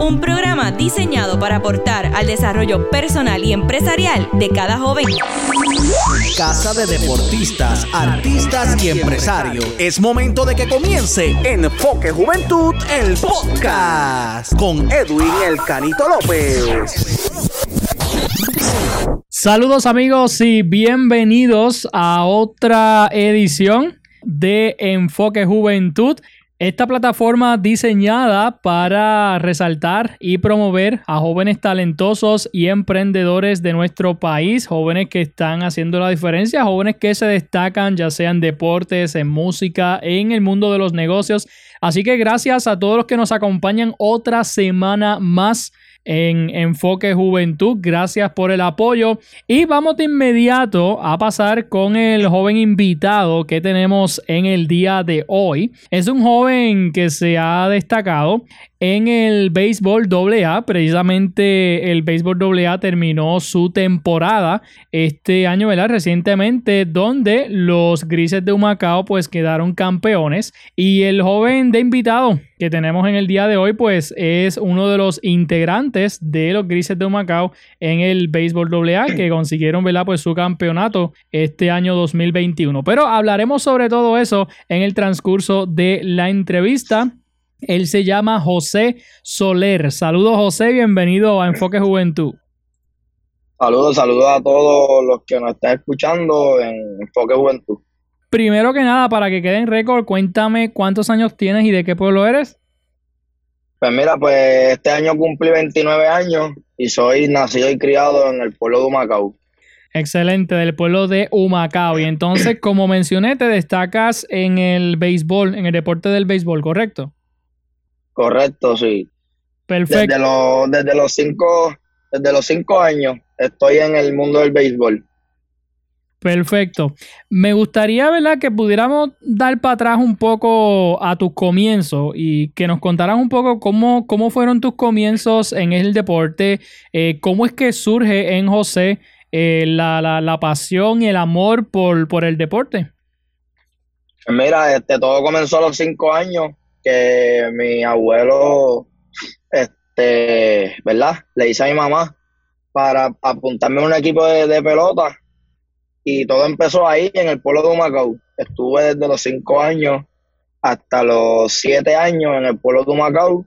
Un programa diseñado para aportar al desarrollo personal y empresarial de cada joven. Casa de deportistas, artistas y empresarios. Es momento de que comience Enfoque Juventud, el podcast, con Edwin El Canito López. Saludos amigos y bienvenidos a otra edición de Enfoque Juventud. Esta plataforma diseñada para resaltar y promover a jóvenes talentosos y emprendedores de nuestro país, jóvenes que están haciendo la diferencia, jóvenes que se destacan ya sea en deportes, en música, en el mundo de los negocios. Así que gracias a todos los que nos acompañan otra semana más en Enfoque Juventud. Gracias por el apoyo. Y vamos de inmediato a pasar con el joven invitado que tenemos en el día de hoy. Es un joven que se ha destacado en el béisbol AA. Precisamente el béisbol AA terminó su temporada este año, ¿verdad? Recientemente, donde los Grises de Humacao pues quedaron campeones. Y el joven de invitado que tenemos en el día de hoy pues es uno de los integrantes de los Grises de Humacao en el béisbol AA que consiguieron, ¿verdad? Pues su campeonato este año 2021. Pero hablaremos sobre todo eso en el transcurso de la entrevista. Él se llama José Soler. Saludos José, bienvenido a Enfoque Juventud. Saludos, saludos a todos los que nos están escuchando en Enfoque Juventud. Primero que nada, para que quede en récord, cuéntame cuántos años tienes y de qué pueblo eres. Pues mira, pues este año cumplí 29 años y soy nacido y criado en el pueblo de Humacao. Excelente, del pueblo de Humacao. Y entonces, como mencioné, te destacas en el béisbol, en el deporte del béisbol, ¿correcto? Correcto, sí. Perfecto. Desde los, desde los cinco, desde los cinco años estoy en el mundo del béisbol. Perfecto. Me gustaría, ¿verdad?, que pudiéramos dar para atrás un poco a tus comienzos y que nos contaras un poco cómo, cómo fueron tus comienzos en el deporte, eh, cómo es que surge en José eh, la, la, la, pasión y el amor por, por el deporte. Mira, este, todo comenzó a los cinco años que mi abuelo, este, ¿verdad? Le hice a mi mamá para apuntarme a un equipo de, de pelota y todo empezó ahí en el pueblo de Humacao. Estuve desde los cinco años hasta los siete años en el pueblo de Humacao.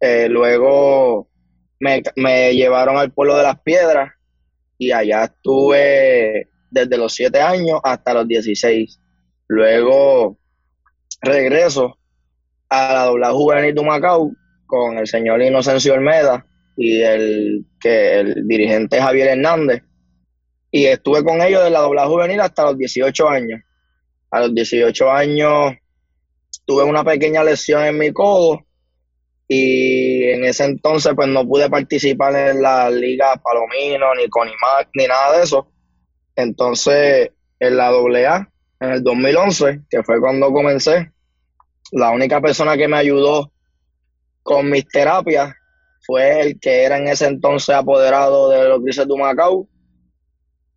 Eh, luego me, me, llevaron al pueblo de las piedras y allá estuve desde los siete años hasta los 16. Luego regreso a la doble juvenil de Humacao con el señor Inocencio Olmeda y el que el dirigente Javier Hernández y estuve con ellos de la doble juvenil hasta los 18 años. A los 18 años tuve una pequeña lesión en mi codo y en ese entonces pues no pude participar en la liga Palomino ni Conimac ni nada de eso. Entonces en la AA en el 2011, que fue cuando comencé, la única persona que me ayudó con mis terapias fue el que era en ese entonces apoderado de los grises de Macao,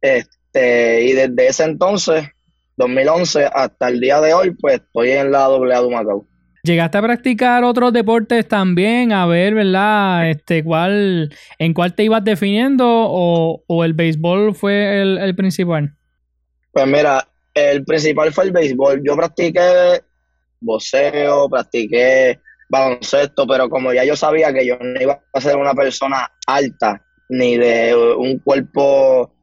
este, y desde ese entonces, 2011, hasta el día de hoy, pues estoy en la AA de Macao. ¿Llegaste a practicar otros deportes también? A ver, ¿verdad? Este, ¿cuál, ¿En cuál te ibas definiendo o, o el béisbol fue el, el, principal? Pues mira, el principal fue el béisbol. Yo practiqué boxeo, practiqué baloncesto, pero como ya yo sabía que yo no iba a ser una persona alta, ni de un cuerpo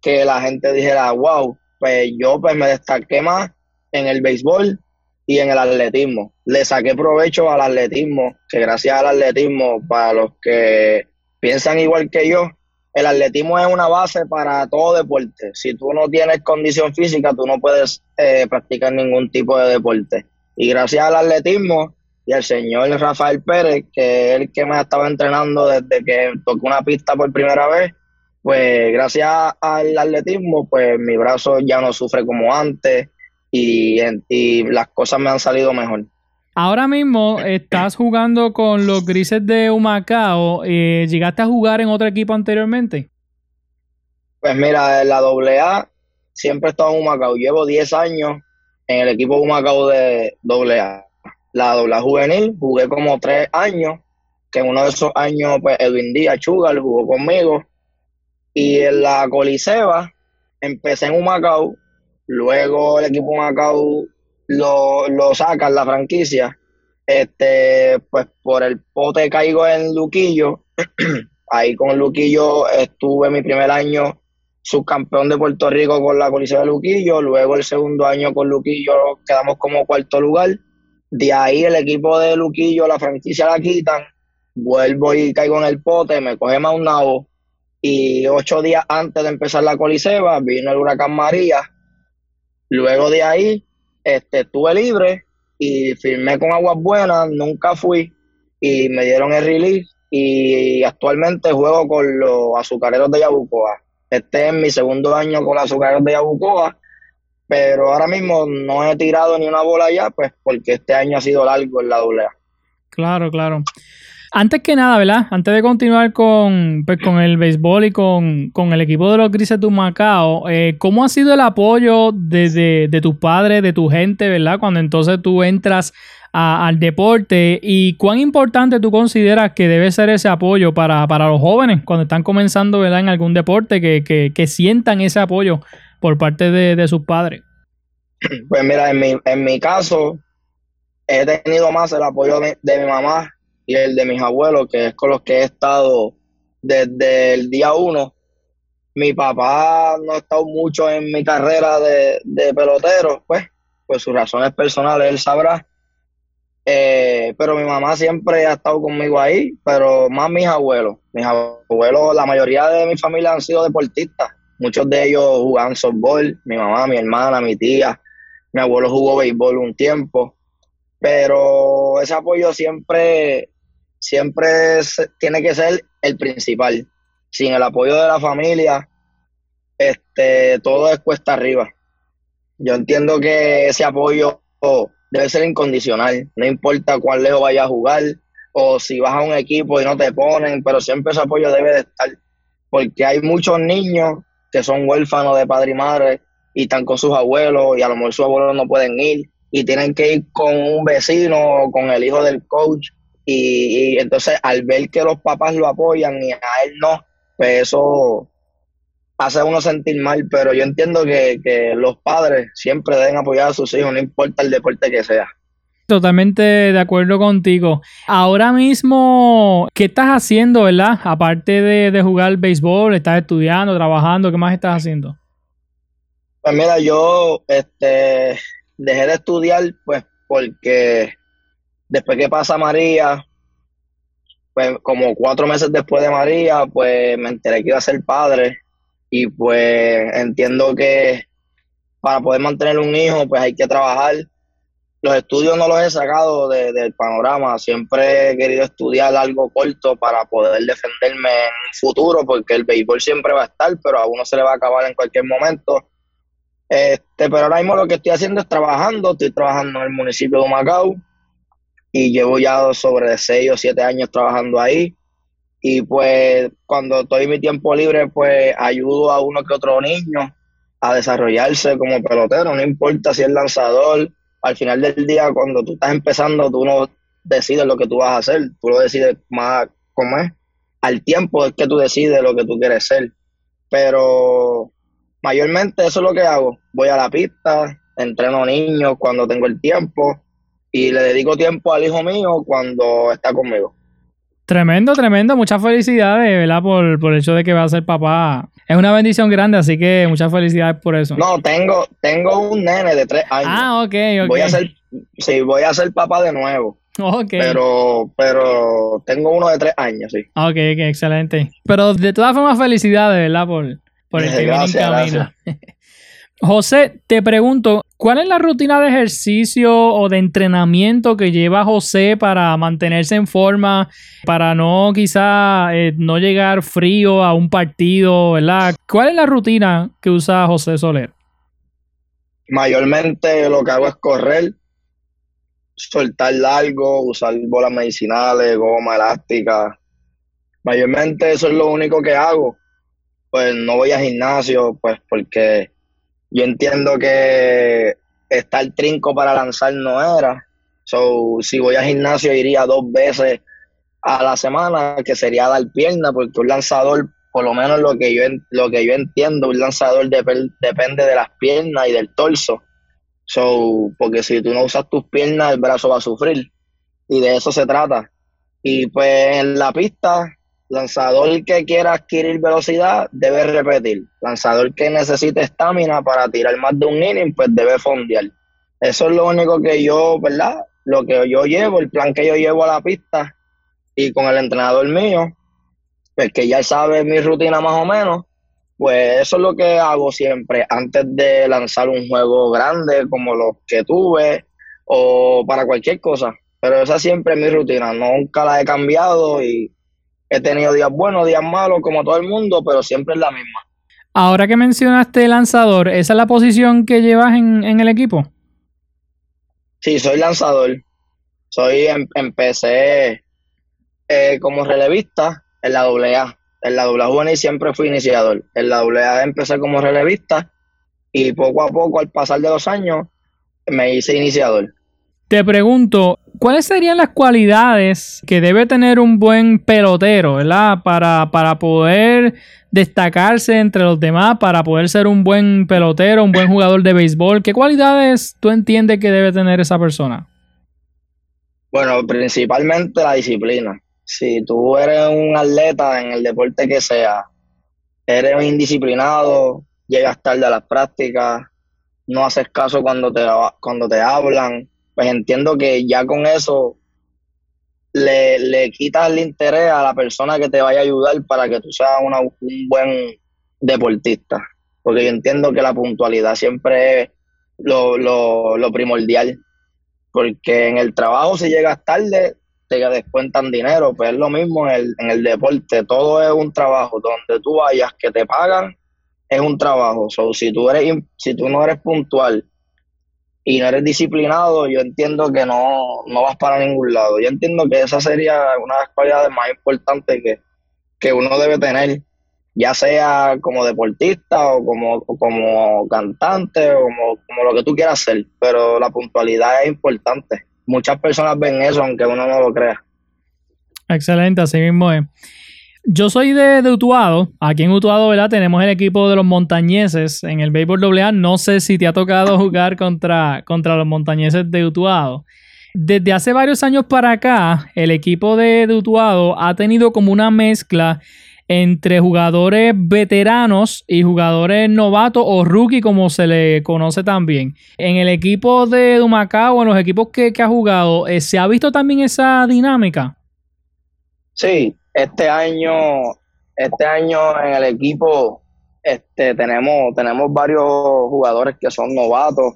que la gente dijera, wow, pues yo pues me destaqué más en el béisbol y en el atletismo. Le saqué provecho al atletismo, que gracias al atletismo, para los que piensan igual que yo, el atletismo es una base para todo deporte. Si tú no tienes condición física, tú no puedes eh, practicar ningún tipo de deporte. Y gracias al atletismo y al señor Rafael Pérez, que es el que me estaba entrenando desde que tocó una pista por primera vez, pues gracias al atletismo, pues mi brazo ya no sufre como antes y, las cosas me han salido mejor. Ahora mismo estás jugando con los Grises de Humacao. eh, ¿Llegaste a jugar en otro equipo anteriormente? Pues mira, en la AA siempre he estado en Humacao. Llevo 10 años en el equipo Humacao de AA. La AA juvenil jugué como 3 años, que en uno de esos años pues Edwin Díaz Chugal jugó conmigo. Y en la Coliseba empecé en Humacao, luego el equipo Humacao lo, lo sacan la franquicia. Este, pues por el pote caigo en Luquillo. Ahí con Luquillo estuve mi primer año subcampeón de Puerto Rico con la Coliseo de Luquillo, luego el segundo año con Luquillo quedamos como cuarto lugar, de ahí el equipo de Luquillo, la franquicia la quitan, vuelvo y caigo en el pote, me coge Maunabo y ocho días antes de empezar la Coliseba vino el huracán María, luego de ahí este, estuve libre y firmé con Aguas Buenas, nunca fui y me dieron el release y actualmente juego con los azucareros de Yabucoa. Este es mi segundo año con los azucareros de Yabucoa, pero ahora mismo no he tirado ni una bola ya, pues porque este año ha sido largo en la doble. Claro, claro. Antes que nada, ¿verdad? Antes de continuar con, pues, con el béisbol y con, con el equipo de los Grises de Humacao, eh, ¿cómo ha sido el apoyo de, de, tus padres, de tu gente, ¿verdad? Cuando entonces tú entras a- al deporte y cuán importante tú consideras que debe ser ese apoyo para, para los jóvenes cuando están comenzando, ¿verdad? En algún deporte, que, que, que sientan ese apoyo por parte de, de sus padres. Pues mira, en mi, en mi caso, he tenido más el apoyo de mi mamá y el de mis abuelos, que es con los que he estado desde el día uno. Mi papá no ha estado mucho en mi carrera de, de pelotero, pues, por sus razones personales, él sabrá. Eh, pero mi mamá siempre ha estado conmigo ahí, pero más mis abuelos. Mis abuelos, la mayoría de mi familia han sido deportistas. Muchos de ellos jugaban softball, mi mamá, mi hermana, mi tía. Mi abuelo jugó béisbol un tiempo, pero ese apoyo siempre, siempre tiene que ser el principal. Sin el apoyo de la familia, este, todo es cuesta arriba. Yo entiendo que ese apoyo debe ser incondicional, no importa cuán lejos vayas a jugar o si vas a un equipo y no te ponen, pero siempre ese apoyo debe de estar, porque hay muchos niños que son huérfanos de padre y madre y están con sus abuelos y a lo mejor sus abuelos no pueden ir y tienen que ir con un vecino o con el hijo del coach y, y entonces al ver que los papás lo apoyan y a él no, pues eso hace a uno sentir mal, pero yo entiendo que, que los padres siempre deben apoyar a sus hijos, no importa el deporte que sea. Totalmente de acuerdo contigo. Ahora mismo, ¿qué estás haciendo, verdad? Aparte de, de jugar béisbol, ¿estás estudiando, trabajando? ¿Qué más estás haciendo? Pues mira, yo este, dejé de estudiar pues porque después que pasa María, pues como cuatro meses después de María, pues me enteré que iba a ser padre y pues entiendo que para poder mantener un hijo pues hay que trabajar. Los estudios no los he sacado de- del panorama, siempre he querido estudiar algo corto para poder defenderme en un futuro porque el béisbol siempre va a estar, pero a uno se le va a acabar en cualquier momento. Este, pero ahora mismo lo que estoy haciendo es trabajando, estoy trabajando en el municipio de Macao y llevo ya sobre seis o siete años trabajando ahí. Y pues cuando estoy en mi tiempo libre, pues ayudo a uno que otro niño a desarrollarse como pelotero, no importa si es lanzador. Al final del día, cuando tú estás empezando, tú no decides lo que tú vas a hacer, tú lo decides más, ¿cómo es? Al tiempo es que tú decides lo que tú quieres ser. Pero mayormente eso es lo que hago. Voy a la pista, entreno niños cuando tengo el tiempo y le dedico tiempo al hijo mío cuando está conmigo. Tremendo, tremendo. Muchas felicidades, ¿verdad? Por, por el hecho de que va a ser papá. Es una bendición grande, así que muchas felicidades por eso. No, tengo, tengo un nene de tres años. ah, ok, ok. Voy a ser, sí, voy a ser papá de nuevo, Ok. pero, pero tengo uno de tres años, sí. Ok, ok, excelente. Pero de todas formas, felicidades, ¿verdad? Por, por el que viene en Gracias, camino. José, te pregunto, ¿cuál es la rutina de ejercicio o de entrenamiento que lleva José para mantenerse en forma, para no quizá eh, no llegar frío a un partido, ¿verdad? ¿Cuál es la rutina que usa José Soler? Mayormente lo que hago es correr, soltar largo, usar bolas medicinales, goma elástica. Mayormente eso es lo único que hago. Pues no voy a gimnasio, pues porque yo entiendo que estar trinco para lanzar no era. So, si voy a gimnasio iría dos veces a la semana, que sería dar pierna, porque un lanzador, por lo menos lo que yo, lo que yo entiendo, un lanzador depende de las piernas y del torso. So, porque si tú no usas tus piernas, el brazo va a sufrir. Y de eso se trata. Y pues en la pista, lanzador que quiera adquirir velocidad debe repetir. Lanzador que necesite estamina para tirar más de un inning, pues debe fondear. Eso es lo único que yo, ¿verdad? Lo que yo llevo, el plan que yo llevo a la pista y con el entrenador mío, pues que ya sabe mi rutina más o menos, pues eso es lo que hago siempre antes de lanzar un juego grande como los que tuve o para cualquier cosa. Pero esa siempre es mi rutina, nunca la he cambiado y he tenido días buenos, días malos como todo el mundo, pero siempre es la misma. Ahora que mencionaste lanzador, ¿esa es la posición que llevas en, el equipo? Sí, soy lanzador. Soy, em, empecé eh, como relevista en la AA en la doble juvenil siempre fui iniciador. En la doble A empecé como relevista y poco a poco, al pasar de los años, me hice iniciador. Te pregunto, ¿cuáles serían las cualidades que debe tener un buen pelotero, ¿verdad? Para, para poder destacarse entre los demás, para poder ser un buen pelotero, un buen jugador de béisbol. ¿Qué cualidades tú entiendes que debe tener esa persona? Bueno, principalmente la disciplina si tú eres un atleta en el deporte que sea, eres indisciplinado, llegas tarde a las prácticas, no haces caso cuando te, cuando te hablan, pues entiendo que ya con eso le, le quitas el interés a la persona que te vaya a ayudar para que tú seas un buen deportista. Porque yo entiendo que la puntualidad siempre es lo, lo, lo primordial. Porque en el trabajo, si llegas tarde, te descuentan dinero, pues es lo mismo en el, en el deporte, todo es un trabajo, donde tú vayas que te pagan es un trabajo, so, si tú eres si tú no eres puntual y no eres disciplinado, yo entiendo que no, no vas para ningún lado. Yo entiendo que esa sería una de las cualidades más importantes que, que uno debe tener, ya sea como deportista o como, como cantante o como, lo que tú quieras hacer, pero la puntualidad es importante muchas personas ven eso, aunque uno no lo crea. Excelente, así mismo es. Yo soy de, Utuado. Aquí en Utuado, ¿verdad? Tenemos el equipo de los montañeses en el béisbol AA. No sé si te ha tocado jugar contra, contra los montañeses de Utuado. Desde hace varios años para acá, el equipo de, de Utuado ha tenido como una mezcla entre jugadores veteranos y jugadores novatos o rookie como se le conoce también. En el equipo de Dumacao, en los equipos que, ha jugado, eh, ¿se ha visto también esa dinámica? Sí, este año, este año en el equipo este, tenemos, tenemos varios jugadores que son novatos,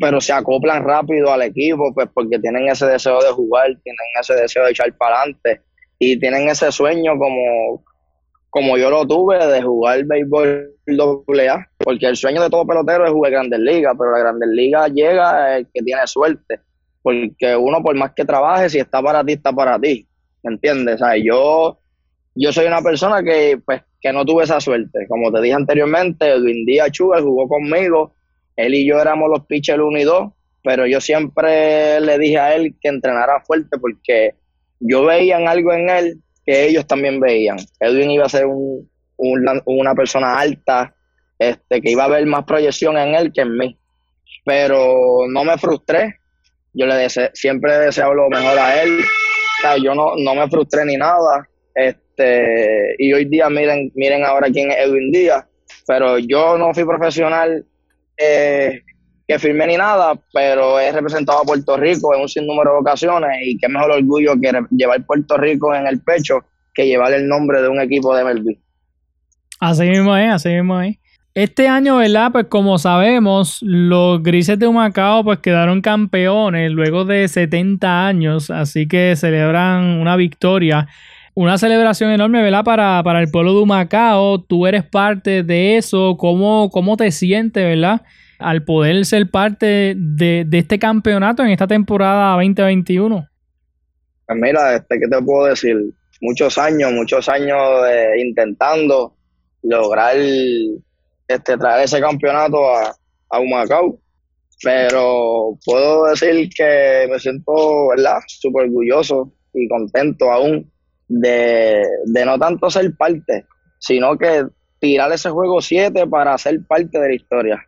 pero se acoplan rápido al equipo, pues porque tienen ese deseo de jugar, tienen ese deseo de echar para adelante y tienen ese sueño como, como yo lo tuve de jugar béisbol AA, porque el sueño de todo pelotero es jugar Grandes Ligas, pero la Grandes Ligas llega el que tiene suerte, porque uno por más que trabaje, si está para ti, está para ti, ¿me entiendes? Yo, yo soy una persona que, pues, que no tuve esa suerte, como te dije anteriormente, Edwin Díaz Chuga jugó conmigo, él y yo éramos los pitchers 1 y 2, pero yo siempre le dije a él que entrenara fuerte porque yo veía algo en él que ellos también veían. Edwin iba a ser un, una persona alta, este, que iba a haber más proyección en él que en mí. Pero no me frustré. Yo le deseo, siempre he deseado lo mejor a él. Yo no, no me frustré ni nada. Este, y hoy día miren, miren ahora quién es Edwin Díaz. Pero yo no fui profesional eh, que firmé ni nada, pero he representado a Puerto Rico en un sinnúmero de ocasiones y qué mejor orgullo que llevar Puerto Rico en el pecho que llevar el nombre de un equipo de MLB. Así mismo es, así mismo es. Este año, ¿verdad? Pues como sabemos, los Grises de Humacao pues quedaron campeones luego de 70 años, así que celebran una victoria. Una celebración enorme, ¿verdad? Para, el pueblo de Humacao. Tú eres parte de eso. ¿Cómo, cómo te sientes, ¿verdad? al poder ser parte de, de este campeonato en esta temporada 2021? Pues mira, este, ¿qué te puedo decir? Muchos años, muchos años eh, intentando lograr este, traer ese campeonato a, a Humacao. Pero puedo decir que me siento, ¿verdad? Súper orgulloso y contento aún de, de no tanto ser parte, sino que tirar ese juego 7 para ser parte de la historia.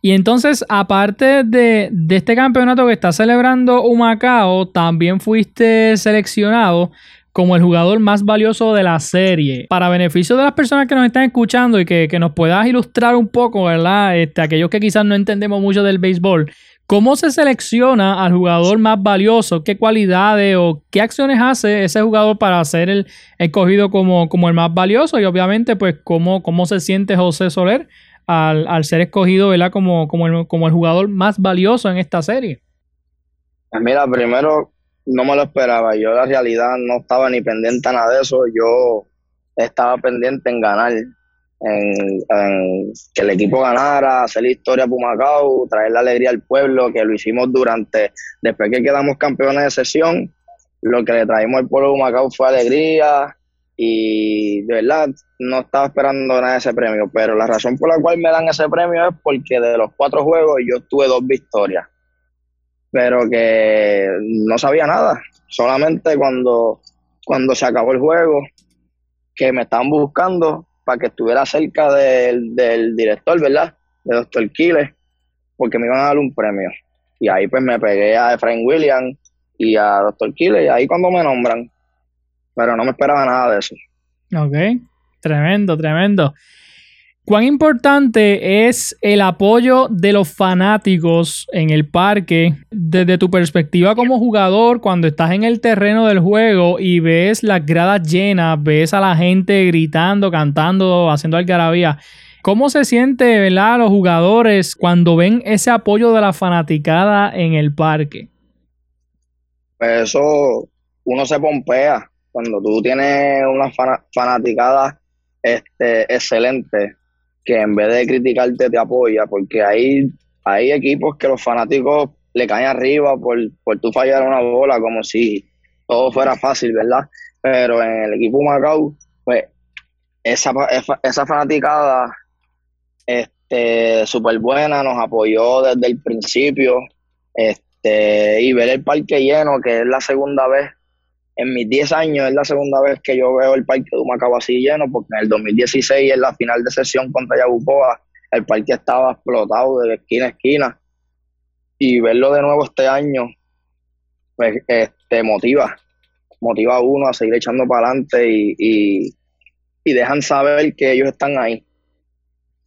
Y entonces, aparte de, de, este campeonato que está celebrando Humacao, también fuiste seleccionado como el jugador más valioso de la serie. Para beneficio de las personas que nos están escuchando y que, que nos puedas ilustrar un poco, ¿verdad? Este, aquellos que quizás no entendemos mucho del béisbol, ¿Cómo se selecciona al jugador más valioso? ¿Qué cualidades o qué acciones hace ese jugador para ser el escogido como, como el más valioso? Y obviamente, pues, ¿cómo, cómo se siente José Soler al, al ser escogido ¿verdad? Como, el, como el jugador más valioso en esta serie? Pues mira, primero no me lo esperaba. Yo la realidad no estaba ni pendiente a nada de eso. Yo estaba pendiente en ganar en, que el equipo ganara, hacer la historia a Pumacao, traer la alegría al pueblo, que lo hicimos durante, después que quedamos campeones de sesión, lo que le traímos al pueblo de Pumacao fue alegría y de verdad no estaba esperando nada de ese premio, pero la razón por la cual me dan ese premio es porque de los cuatro juegos yo tuve dos victorias, pero que no sabía nada, solamente cuando, cuando se acabó el juego, que me estaban buscando para que estuviera cerca del, director, ¿verdad? De Dr. Quiles, porque me iban a dar un premio. Y ahí pues me pegué a Efraín Williams y a Dr. Quiles, y ahí cuando me nombran. Pero no me esperaba nada de eso. Ok, tremendo, tremendo. ¿Cuán importante es el apoyo de los fanáticos en el parque desde tu perspectiva como jugador cuando estás en el terreno del juego y ves las gradas llenas, ves a la gente gritando, cantando, haciendo algarabía? ¿Cómo se siente, verdad, los jugadores cuando ven ese apoyo de la fanaticada en el parque? Pues eso, uno se pompea cuando tú tienes una fanaticada este, excelente que en vez de criticarte te apoya, porque hay, hay equipos que los fanáticos le caen arriba por, por tú fallar una bola, como si todo fuera fácil, ¿verdad? Pero en el equipo Macau, pues esa, esa fanaticada este súper buena, nos apoyó desde el principio, este, y ver el parque lleno, que es la segunda vez en mis 10 años es la segunda vez que yo veo el parque de Humacao así lleno, porque en el 2016, en la final de sesión contra Yabucoa, el parque estaba explotado de esquina a esquina. Y verlo de nuevo este año, pues este, motiva, motiva a uno a seguir echando para adelante y, y, dejan saber que ellos están ahí.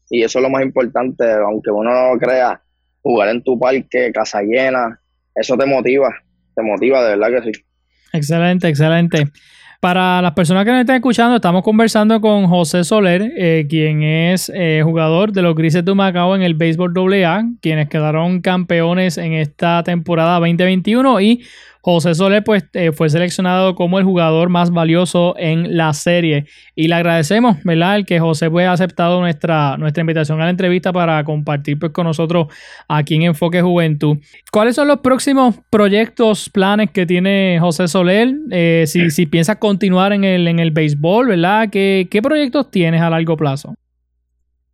Y eso es lo más importante, aunque uno no crea, jugar en tu parque, casa llena, eso te motiva, te motiva de verdad que sí. Excelente, excelente. Para las personas que nos están escuchando, estamos conversando con José Soler, eh, quien es eh, jugador de los Grises de Macao en el béisbol AA, quienes quedaron campeones en esta temporada 2021 y José Soler pues, eh, fue seleccionado como el jugador más valioso en la serie. Y le agradecemos, ¿verdad?, el que José pues, haya aceptado nuestra, nuestra invitación a la entrevista para compartir pues, con nosotros aquí en Enfoque Juventud. ¿Cuáles son los próximos proyectos, planes que tiene José Soler? Eh, si, si piensas continuar en el, en el béisbol, ¿verdad? ¿Qué, ¿Qué proyectos tienes a largo plazo?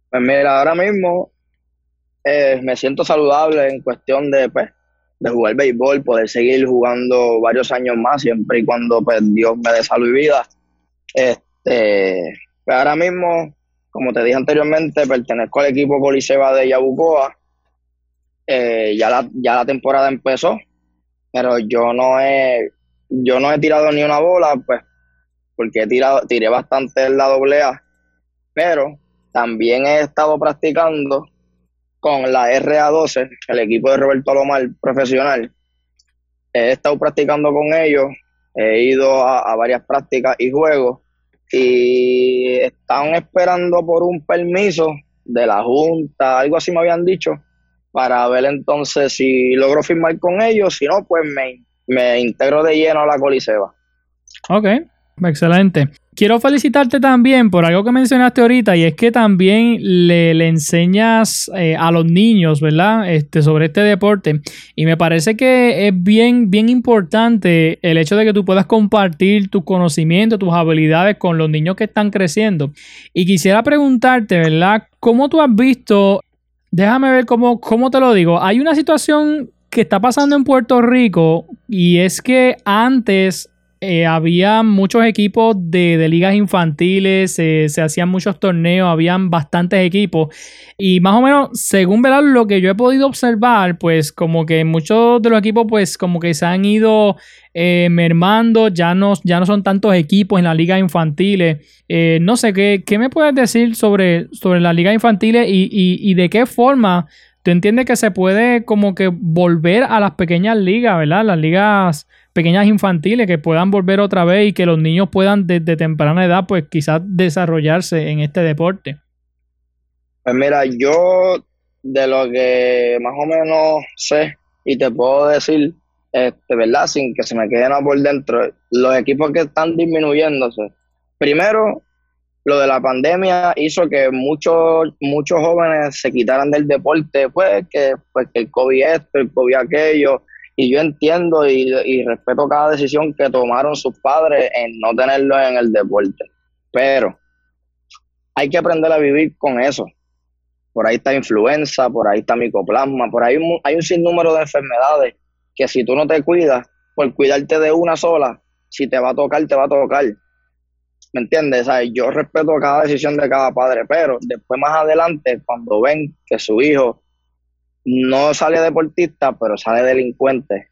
Pues mira, ahora mismo eh, me siento saludable en cuestión de pues, de jugar béisbol, poder seguir jugando varios años más, siempre y cuando pues, Dios me dé salud y vida. Este, pues, ahora mismo, como te dije anteriormente, pertenezco al equipo Coliseba de Yabucoa. Eh, ya, la, ya la temporada empezó, pero yo no he, yo no he tirado ni una bola, pues, porque he tirado, tiré bastante en la doble A, pero también he estado practicando con la RA12, el equipo de Roberto Alomar profesional. He estado practicando con ellos, he ido a, varias prácticas y juegos y están esperando por un permiso de la Junta, algo así me habían dicho, para ver entonces si logro firmar con ellos, si no, pues me, me integro de lleno a la Coliseba. Ok, excelente. Quiero felicitarte también por algo que mencionaste ahorita y es que también le, enseñas eh, a los niños, ¿verdad? Este, sobre este deporte. Y me parece que es bien, bien importante el hecho de que tú puedas compartir tus conocimientos, tus habilidades con los niños que están creciendo. Y quisiera preguntarte, ¿verdad? ¿Cómo tú has visto? Déjame ver cómo, cómo te lo digo. Hay una situación que está pasando en Puerto Rico y es que antes eh, había muchos equipos de, ligas infantiles, se hacían muchos torneos, habían bastantes equipos. Y más o menos, según lo que yo he podido observar, pues como que muchos de los equipos, pues como que se han ido eh, mermando, ya no, ya no son tantos equipos en las ligas infantiles. Eh, no sé, ¿qué, ¿qué, me puedes decir sobre, sobre las ligas infantiles y, y de qué forma tú entiendes que se puede como que volver a las pequeñas ligas, ¿verdad? Las ligas pequeñas infantiles que puedan volver otra vez y que los niños puedan desde temprana edad pues quizás desarrollarse en este deporte? Pues mira, yo de lo que más o menos sé y te puedo decir, este, ¿verdad? Sin que se me quede nada por dentro, los equipos que están disminuyéndose. Primero, lo de la pandemia hizo que muchos muchos jóvenes se quitaran del deporte, pues que, pues que el COVID esto, el COVID aquello, y yo entiendo y, respeto cada decisión que tomaron sus padres en no tenerlo en el deporte. Pero hay que aprender a vivir con eso. Por ahí está influenza, por ahí está micoplasma, por ahí hay un sinnúmero de enfermedades que si tú no te cuidas, por cuidarte de una sola, si te va a tocar, te va a tocar. ¿Me entiendes? yo respeto cada decisión de cada padre, pero después más adelante, cuando ven que su hijo no sale deportista, pero sale delincuente,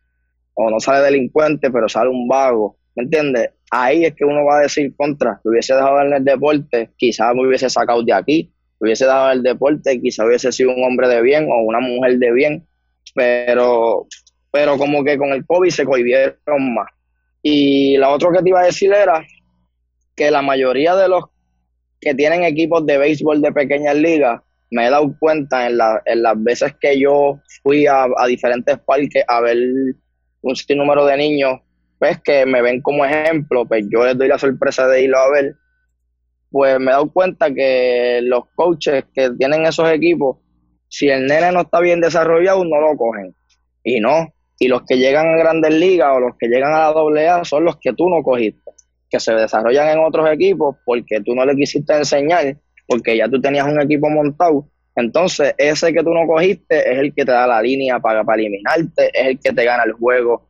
o no sale delincuente, pero sale un vago, ¿me entiendes? Ahí es que uno va a decir contra, lo hubiese dejado en el deporte, quizás me hubiese sacado de aquí, lo hubiese dado en el deporte, quizás hubiese sido un hombre de bien o una mujer de bien, pero, pero como que con el COVID se cohibieron más. Y la otra que te iba a decir era que la mayoría de los que tienen equipos de béisbol de pequeñas ligas me he dado cuenta en, en las veces que yo fui a, diferentes parques a ver un sinnúmero de niños, pues que me ven como ejemplo, pues yo les doy la sorpresa de irlo a ver, pues me he dado cuenta que los coaches que tienen esos equipos, si el nene no está bien desarrollado, no lo cogen. Y no. Y los que llegan a grandes ligas o los que llegan a la doble A son los que tú no cogiste, que se desarrollan en otros equipos porque tú no le quisiste enseñar porque ya tú tenías un equipo montado. Entonces, ese que tú no cogiste es el que te da la línea para, para eliminarte, es el que te gana el juego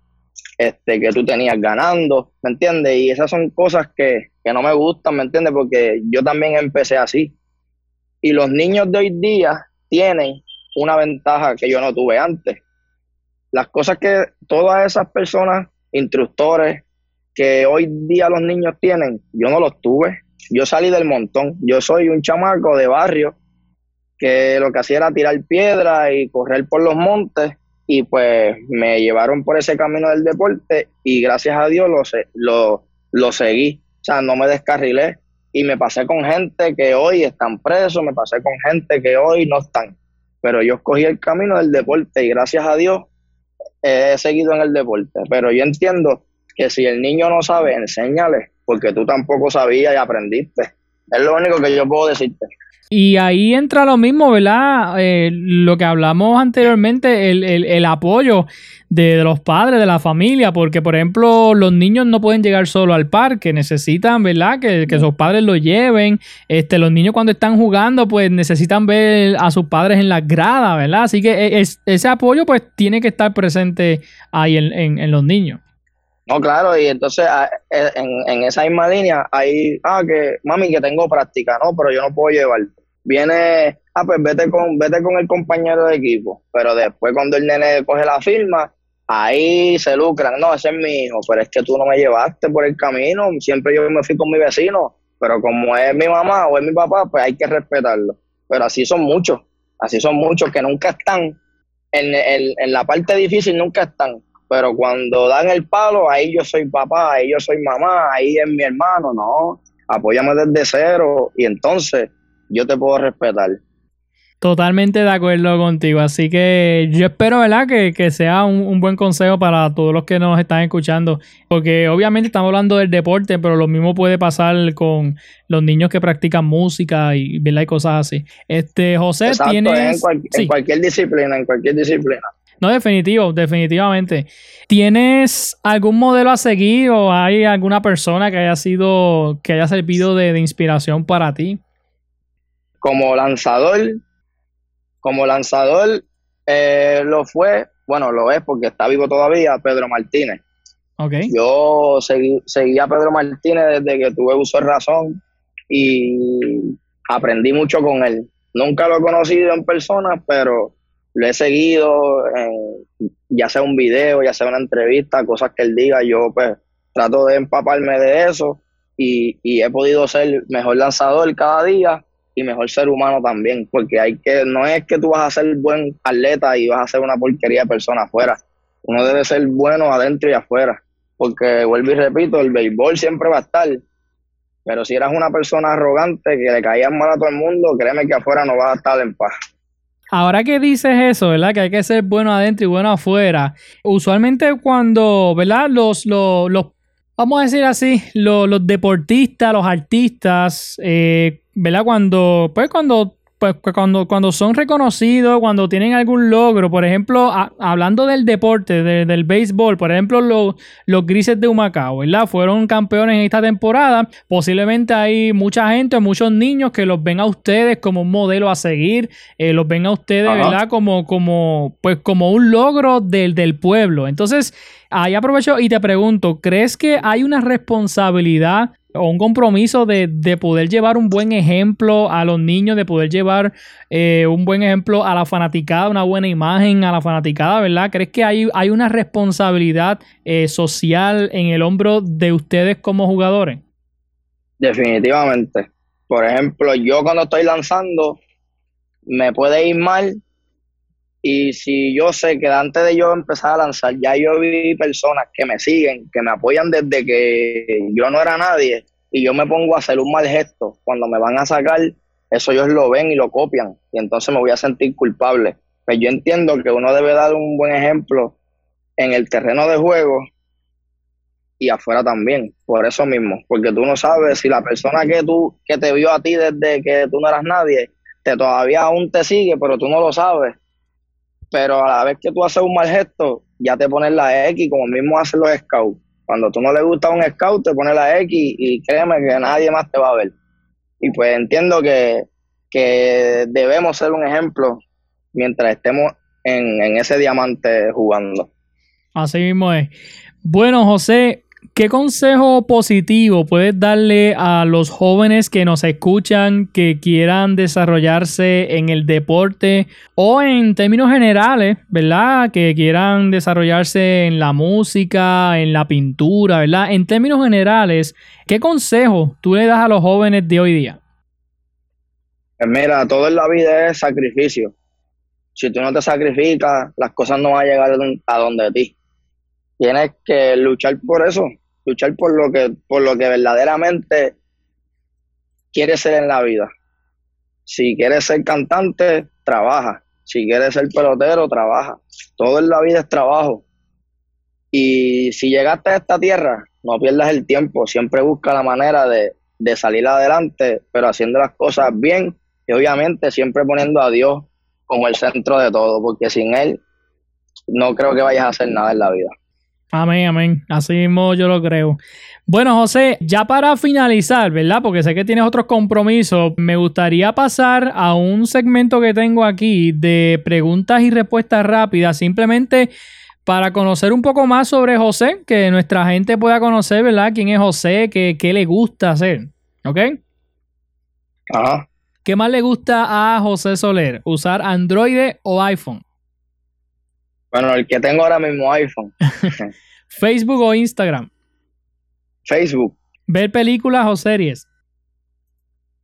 este, que tú tenías ganando, ¿me entiendes? Y esas son cosas que, que no me gustan, ¿me entiendes? Porque yo también empecé así. Y los niños de hoy día tienen una ventaja que yo no tuve antes. Las cosas que todas esas personas, instructores, que hoy día los niños tienen, yo no los tuve yo salí del montón. Yo soy un chamaco de barrio que lo que hacía era tirar piedra y correr por los montes y pues me llevaron por ese camino del deporte y gracias a Dios lo, lo, lo seguí. O sea, no me descarrilé y me pasé con gente que hoy están presos, me pasé con gente que hoy no están. Pero yo escogí el camino del deporte y gracias a Dios he seguido en el deporte. Pero yo entiendo que si el niño no sabe, enséñale porque tú tampoco sabías y aprendiste. Es lo único que yo puedo decirte. Y ahí entra lo mismo, ¿verdad? Eh, lo que hablamos anteriormente, el, apoyo de, los padres, de la familia, porque por ejemplo los niños no pueden llegar solo al parque, necesitan, ¿verdad? Que, que sus padres lo lleven. Este, los niños cuando están jugando, pues necesitan ver a sus padres en las gradas, ¿verdad? Así que e, ese apoyo pues tiene que estar presente ahí en los niños. No, claro, y entonces ah, eh, en, esa misma línea hay, ah, que mami, que tengo práctica, no, pero yo no puedo llevar. Viene, ah, pues vete con, vete con el compañero de equipo, pero después cuando el nene coge la firma, ahí se lucran, no, ese es mi hijo, pero es que tú no me llevaste por el camino, siempre yo me fui con mi vecino, pero como es mi mamá o es mi papá, pues hay que respetarlo. Pero así son muchos, así son muchos que nunca están, en, en la parte difícil nunca están, pero cuando dan el palo, ahí yo soy papá, ahí yo soy mamá, ahí es mi hermano, no, apóyame desde cero y entonces yo te puedo respetar. Totalmente de acuerdo contigo. Así que yo espero, ¿verdad? Que, que sea un, un, buen consejo para todos los que nos están escuchando. Porque obviamente estamos hablando del deporte, pero lo mismo puede pasar con los niños que practican música y, ¿verdad? y cosas así. Este, José, Exacto, tienes. En, cual, sí. en cualquier disciplina, en cualquier disciplina. No, definitivo, definitivamente. ¿Tienes algún modelo a seguir o hay alguna persona que haya sido, que haya servido de, de inspiración para ti? Como lanzador, como lanzador eh, lo fue, bueno, lo es porque está vivo todavía, Pedro Martínez. Okay. Yo seguí, seguí a Pedro Martínez desde que tuve uso de razón y aprendí mucho con él. Nunca lo he conocido en persona, pero lo he seguido, en, ya sea un video, ya sea una entrevista, cosas que él diga, yo pues trato de empaparme de eso y, y he podido ser mejor lanzador cada día y mejor ser humano también, porque hay que, no es que tú vas a ser buen atleta y vas a ser una porquería de persona afuera, uno debe ser bueno adentro y afuera, porque vuelvo y repito, el béisbol siempre va a estar, pero si eras una persona arrogante que le caías mal a todo el mundo, créeme que afuera no vas a estar en paz. Ahora que dices eso, ¿verdad? Que hay que ser bueno adentro y bueno afuera. Usualmente cuando, ¿verdad? Los, los, los vamos a decir así, los, los deportistas, los artistas, eh, ¿verdad? Cuando, pues cuando, pues cuando, cuando son reconocidos, cuando tienen algún logro, por ejemplo, a, hablando del deporte, de, del béisbol, por ejemplo, los, los grises de Humacao, ¿verdad? Fueron campeones en esta temporada. Posiblemente hay mucha gente, muchos niños que los ven a ustedes como un modelo a seguir, eh, los ven a ustedes, Ajá. ¿verdad? Como, como, pues como un logro del, del pueblo. Entonces, ahí aprovecho y te pregunto, ¿crees que hay una responsabilidad o un compromiso de, de, poder llevar un buen ejemplo a los niños, de poder llevar eh, un buen ejemplo a la fanaticada, una buena imagen a la fanaticada, ¿verdad? ¿Crees que hay, hay una responsabilidad eh, social en el hombro de ustedes como jugadores? Definitivamente. Por ejemplo, yo cuando estoy lanzando, me puede ir mal y si yo sé que antes de yo empezar a lanzar, ya yo vi personas que me siguen, que me apoyan desde que yo no era nadie, y yo me pongo a hacer un mal gesto, cuando me van a sacar, eso ellos lo ven y lo copian, y entonces me voy a sentir culpable. Pues yo entiendo que uno debe dar un buen ejemplo en el terreno de juego y afuera también, por eso mismo, porque tú no sabes si la persona que tú que te vio a ti desde que tú no eras nadie, te todavía aún te sigue, pero tú no lo sabes pero a la vez que tú haces un mal gesto, ya te pones la X, como mismo hacen los scouts. Cuando tú no le gusta a un scout, te pones la X y créeme que nadie más te va a ver. Y pues entiendo que, que debemos ser un ejemplo mientras estemos en, en ese diamante jugando. Así mismo es. Bueno, José, ¿Qué consejo positivo puedes darle a los jóvenes que nos escuchan que quieran desarrollarse en el deporte o en términos generales, ¿verdad? Que quieran desarrollarse en la música, en la pintura, ¿verdad? En términos generales, ¿qué consejo tú le das a los jóvenes de hoy día? Pues mira, todo en la vida es sacrificio. Si tú no te sacrificas, las cosas no van a llegar a donde ti. Tienes que luchar por eso, luchar por lo que, por lo que verdaderamente quieres ser en la vida. Si quieres ser cantante, trabaja. Si quieres ser pelotero, trabaja. Todo en la vida es trabajo. Y si llegaste a esta tierra, no pierdas el tiempo. Siempre busca la manera de, de salir adelante, pero haciendo las cosas bien y obviamente siempre poniendo a Dios como el centro de todo, porque sin Él no creo que vayas a hacer nada en la vida. Amén, amén. Así mismo yo lo creo. Bueno, José, ya para finalizar, ¿verdad? Porque sé que tienes otros compromisos, me gustaría pasar a un segmento que tengo aquí de preguntas y respuestas rápidas, simplemente para conocer un poco más sobre José, que nuestra gente pueda conocer, ¿verdad? ¿Quién es José? ¿Qué, qué le gusta hacer? ¿Ok? Ajá. ¿Qué más le gusta a José Soler? ¿Usar Android o iPhone? Bueno, el que tengo ahora mismo iPhone. ¿Facebook o Instagram? Facebook. ¿Ver películas o series?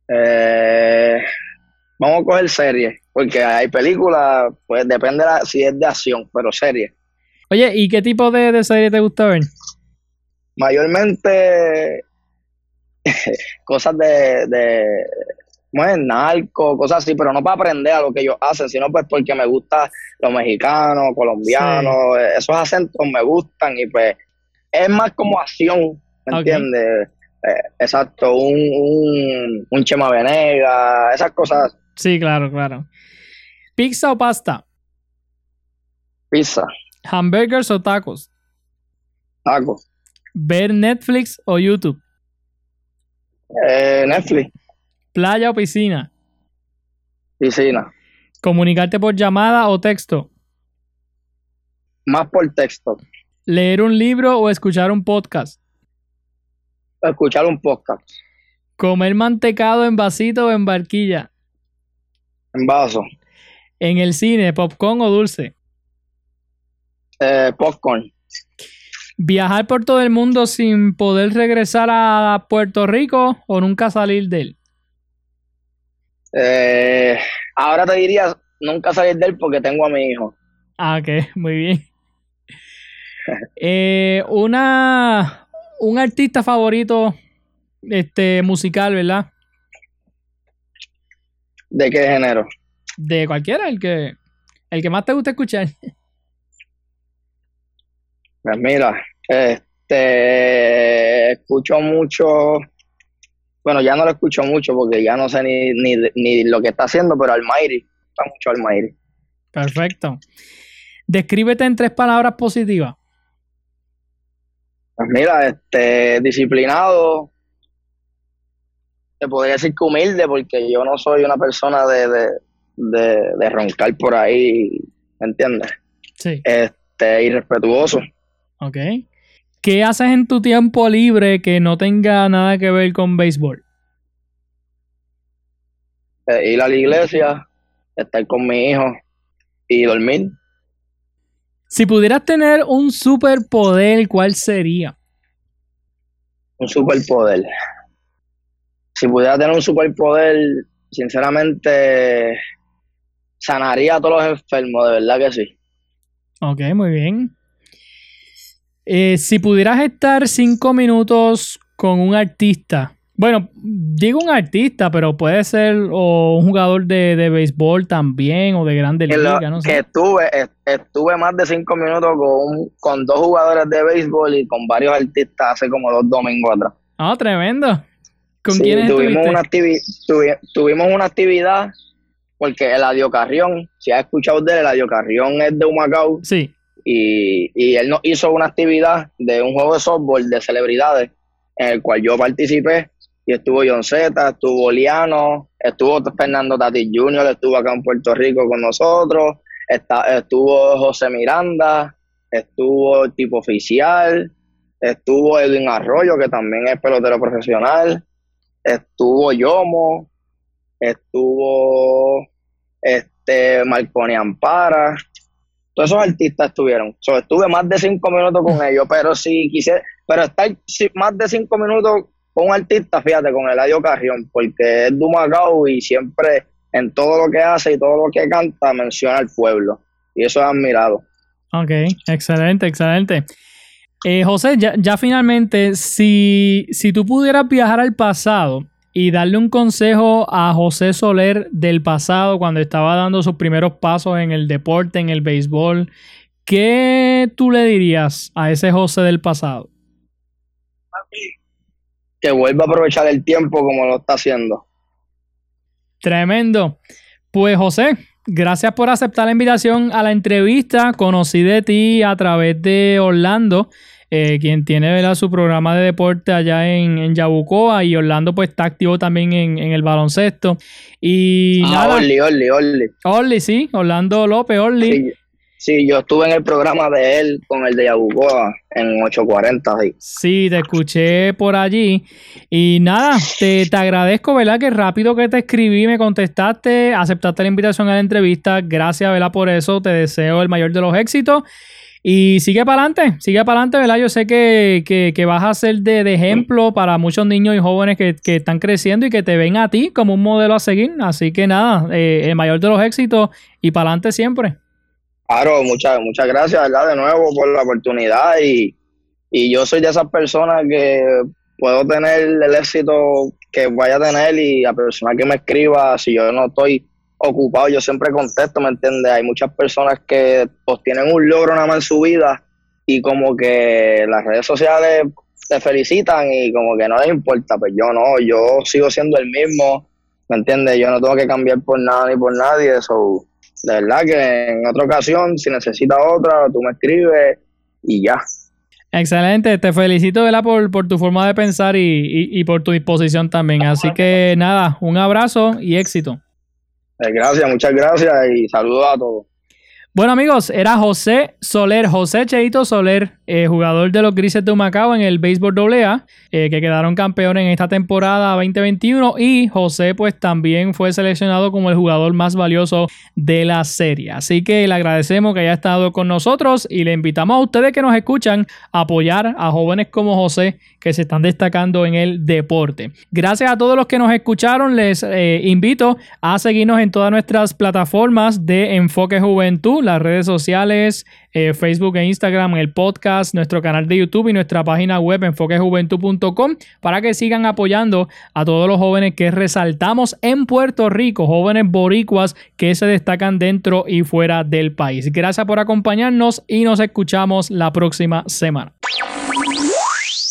Eh, vamos a coger series, porque hay películas, pues depende de la, si es de acción, pero series. Oye, ¿y qué tipo de, de serie te gusta ver? Mayormente cosas de, de, bueno, narco, cosas así, pero no para aprender a lo que ellos hacen, sino pues porque me gusta los mexicanos, colombianos, esos acentos me gustan y pues es más como acción, ¿me entiendes? Eh, exacto, un, un, un Chema Venega, esas cosas, Sí, claro, claro. ¿Pizza o pasta? pizza, ¿Hamburgers o tacos? tacos, ¿Ver Netflix o YouTube? eh, Netflix, ¿Playa o piscina? piscina, ¿Comunicarte por llamada o texto? más por texto, ¿Leer un libro o escuchar un podcast? escuchar un podcast, ¿Comer mantecado en vasito o en barquilla? en vaso, ¿En el cine, popcorn o dulce? eh, popcorn, ¿Viajar por todo el mundo sin poder regresar a Puerto Rico o nunca salir de él? Eh, ahora te diría nunca salir de él porque tengo a mi hijo. Ah, ok, muy bien. Eh, una, un artista favorito este, musical, ¿verdad? ¿De qué género? De cualquiera, el que, el que más te gusta escuchar. Pues mira, este, escucho mucho, bueno, ya no lo escucho mucho porque ya no sé ni, ni, ni lo que está haciendo, pero Almairi, está mucho Almairi. Perfecto. Descríbete en tres palabras positivas. Pues mira, este, disciplinado, te podría decir que humilde porque yo no soy una persona de, de, de, de roncar por ahí, ¿me entiendes? Sí. Este, y respetuoso. Ok. ¿Qué haces en tu tiempo libre que no tenga nada que ver con béisbol? eh, ir a la iglesia, estar con mi hijo y dormir. Si pudieras tener un superpoder, ¿cuál sería? Un superpoder. Si pudiera tener un superpoder, sinceramente, sanaría a todos los enfermos, de verdad que sí. Ok, muy bien. Eh, si pudieras estar cinco minutos con un artista, bueno, digo un artista, pero puede ser o un jugador de, de béisbol también o de grandes Que, ligas, no que sé. estuve, est- estuve más de cinco minutos con, un- con dos jugadores de béisbol y con varios artistas hace como dos domingos atrás. Ah, tremendo. ¿Con Sí, quiénes tuvimos una, activi- tuvi- tuvimos una actividad porque Eladio Carrión, si has escuchado de él, Eladio Carrión es de Humacao Sí, y, y él nos hizo una actividad de un juego de softball de celebridades en el cual yo participé y estuvo John Z, estuvo Liano, estuvo Fernando Tatis Jr., estuvo acá en Puerto Rico con nosotros, está, estuvo José Miranda, estuvo el tipo oficial, estuvo Edwin Arroyo, que también es pelotero profesional, estuvo Yomo, estuvo este Marconi Ampara, todos esos artistas estuvieron. So, estuve más de cinco minutos con ellos, pero si quise, pero estar más de cinco minutos con un artista, fíjate, con Eladio Carrión, porque es de Humacao y siempre en todo lo que hace y todo lo que canta menciona al pueblo. Y eso es admirado. ok, excelente, excelente. Eh, José, ya, ya finalmente, si, si tú pudieras viajar al pasado y darle un consejo a José Soler del pasado cuando estaba dando sus primeros pasos en el deporte, en el béisbol, ¿qué tú le dirías a ese José del pasado? Que vuelva a aprovechar el tiempo como lo está haciendo. Tremendo. Pues José, gracias por aceptar la invitación a la entrevista. Conocí de ti a través de Orlando, eh, quien tiene ¿verdad? su programa de deporte allá en, en Yabucoa y Orlando pues está activo también en, en el baloncesto. Y Ah, nada, Orly, Orly, Orly. Orly, sí, Orlando López, Orly. Sí, sí, yo estuve en el programa de él con el de Yabucoa en 840. Sí. Sí, te escuché por allí. Y nada, te, te agradezco, ¿verdad? Que rápido que te escribí, me contestaste, aceptaste la invitación a la entrevista. Gracias, ¿verdad? Por eso te deseo el mayor de los éxitos. Y sigue para adelante, sigue para adelante, ¿verdad? Yo sé que, que- que vas a ser de, ejemplo para muchos niños y jóvenes que, que están creciendo y que te ven a ti como un modelo a seguir. Así que nada, eh, el mayor de los éxitos y para adelante siempre. Claro, muchas, muchas gracias, ¿verdad? De nuevo por la oportunidad y, y yo soy de esas personas que puedo tener el éxito que vaya a tener y la persona que me escriba, si yo no estoy ocupado, yo siempre contesto, ¿me entiendes? Hay muchas personas que pues tienen un logro nada más en su vida y como que las redes sociales te felicitan y como que no les importa, pues yo no, yo sigo siendo el mismo, ¿me entiendes? Yo no tengo que cambiar por nada ni por nadie, eso, de verdad que en otra ocasión, si necesitas otra, tú me escribes y ya. Excelente, te felicito ¿verdad? Por, por tu forma de pensar y, y por tu disposición también. Así que nada, un abrazo y éxito. Eh, gracias, muchas gracias y saludos a todos. Bueno amigos, era José Soler, José Cheito Soler, eh, jugador de los Grises de Humacao en el béisbol AA, eh, que quedaron campeones en esta temporada 2021 y José pues también fue seleccionado como el jugador más valioso de la serie. Así que le agradecemos que haya estado con nosotros y le invitamos a ustedes que nos escuchan a apoyar a jóvenes como José que se están destacando en el deporte. Gracias a todos los que nos escucharon, les eh, invito a seguirnos en todas nuestras plataformas de Enfoque Juventud, las redes sociales, eh, Facebook e Instagram, el podcast, nuestro canal de YouTube y nuestra página web enfoquejuventud.com para que sigan apoyando a todos los jóvenes que resaltamos en Puerto Rico, jóvenes boricuas que se destacan dentro y fuera del país. Gracias por acompañarnos y nos escuchamos la próxima semana.